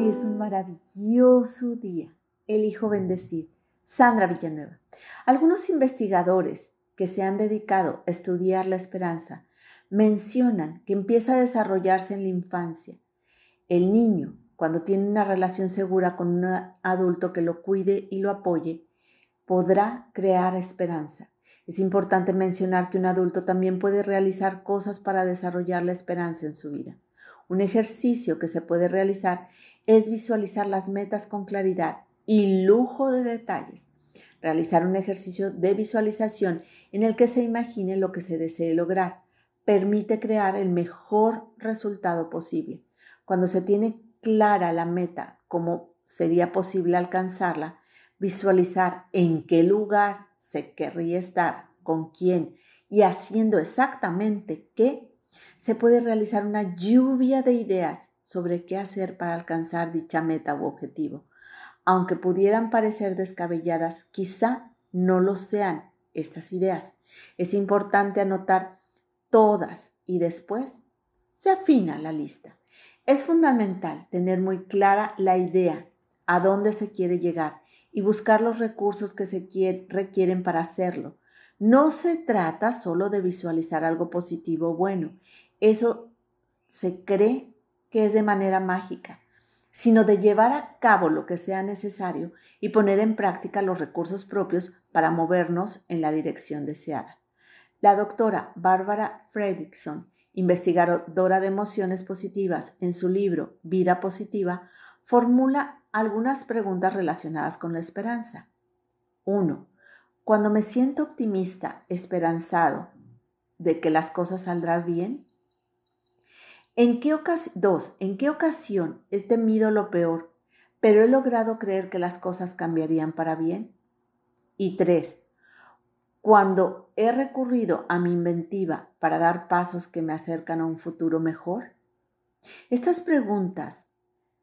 Hoy es un maravilloso día. Elijo bendecir. Sandra Villanueva. Algunos investigadores que se han dedicado a estudiar la esperanza mencionan que empieza a desarrollarse en la infancia. El niño, cuando tiene una relación segura con un adulto que lo cuide y lo apoye, podrá crear esperanza. Es importante mencionar que un adulto también puede realizar cosas para desarrollar la esperanza en su vida. Un ejercicio que se puede realizar es visualizar las metas con claridad y lujo de detalles. Realizar un ejercicio de visualización en el que se imagine lo que se desee lograr permite crear el mejor resultado posible. Cuando se tiene clara la meta, cómo sería posible alcanzarla, visualizar en qué lugar se querría estar, con quién y haciendo exactamente qué se puede realizar una lluvia de ideas sobre qué hacer para alcanzar dicha meta u objetivo. Aunque pudieran parecer descabelladas, quizá no lo sean estas ideas. Es importante anotar todas y después se afina la lista. Es fundamental tener muy clara la idea, a dónde se quiere llegar y buscar los recursos que se requieren para hacerlo. No se trata solo de visualizar algo positivo o bueno, eso se cree que es de manera mágica, sino de llevar a cabo lo que sea necesario y poner en práctica los recursos propios para movernos en la dirección deseada. La doctora Bárbara Fredrickson, investigadora de emociones positivas, en su libro Vida Positiva, formula algunas preguntas relacionadas con la esperanza. 1. Cuando me siento optimista, esperanzado de que las cosas saldrán bien, ¿En qué dos, ¿en qué ocasión he temido lo peor, pero he logrado creer que las cosas cambiarían para bien? Y tres, cuando he recurrido a mi inventiva para dar pasos que me acercan a un futuro mejor. Estas preguntas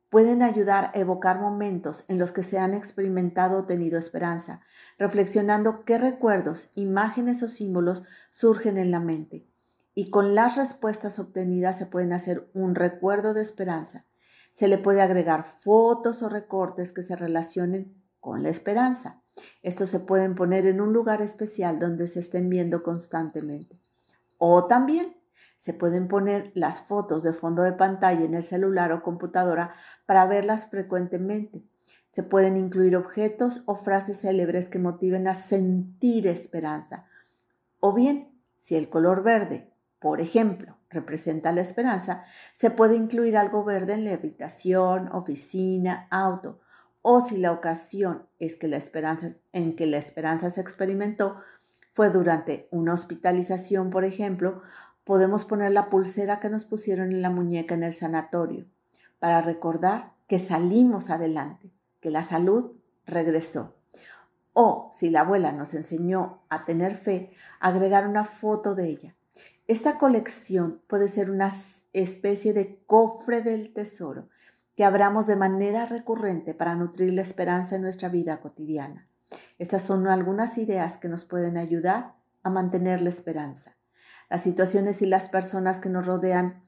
pueden ayudar a evocar momentos en los que se han experimentado o tenido esperanza, reflexionando qué recuerdos, imágenes o símbolos surgen en la mente y con las respuestas obtenidas se pueden hacer un recuerdo de esperanza. Se le puede agregar fotos o recortes que se relacionen con la esperanza. Estos se pueden poner en un lugar especial donde se estén viendo constantemente. O también se pueden poner las fotos de fondo de pantalla en el celular o computadora para verlas frecuentemente. Se pueden incluir objetos o frases célebres que motiven a sentir esperanza. O bien, si el color verde por ejemplo, representa la esperanza, se puede incluir algo verde en la habitación, oficina, auto, o si la ocasión es que la esperanza en que la esperanza se experimentó fue durante una hospitalización, por ejemplo, podemos poner la pulsera que nos pusieron en la muñeca en el sanatorio para recordar que salimos adelante, que la salud regresó. O si la abuela nos enseñó a tener fe, agregar una foto de ella esta colección puede ser una especie de cofre del tesoro que abramos de manera recurrente para nutrir la esperanza en nuestra vida cotidiana. Estas son algunas ideas que nos pueden ayudar a mantener la esperanza. Las situaciones y las personas que nos rodean,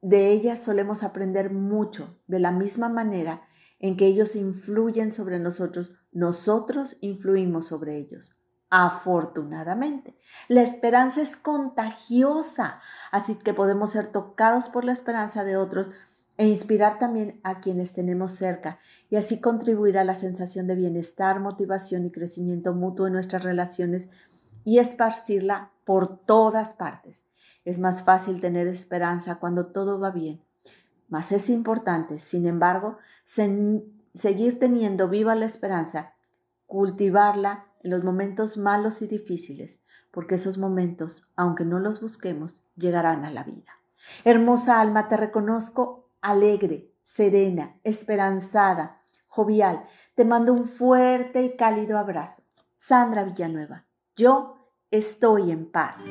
de ellas solemos aprender mucho de la misma manera en que ellos influyen sobre nosotros, nosotros influimos sobre ellos. Afortunadamente, la esperanza es contagiosa, así que podemos ser tocados por la esperanza de otros e inspirar también a quienes tenemos cerca y así contribuir a la sensación de bienestar, motivación y crecimiento mutuo en nuestras relaciones y esparcirla por todas partes. Es más fácil tener esperanza cuando todo va bien, mas es importante, sin embargo, seguir teniendo viva la esperanza, cultivarla en los momentos malos y difíciles, porque esos momentos, aunque no los busquemos, llegarán a la vida. Hermosa alma, te reconozco alegre, serena, esperanzada, jovial. Te mando un fuerte y cálido abrazo. Sandra Villanueva, yo estoy en paz.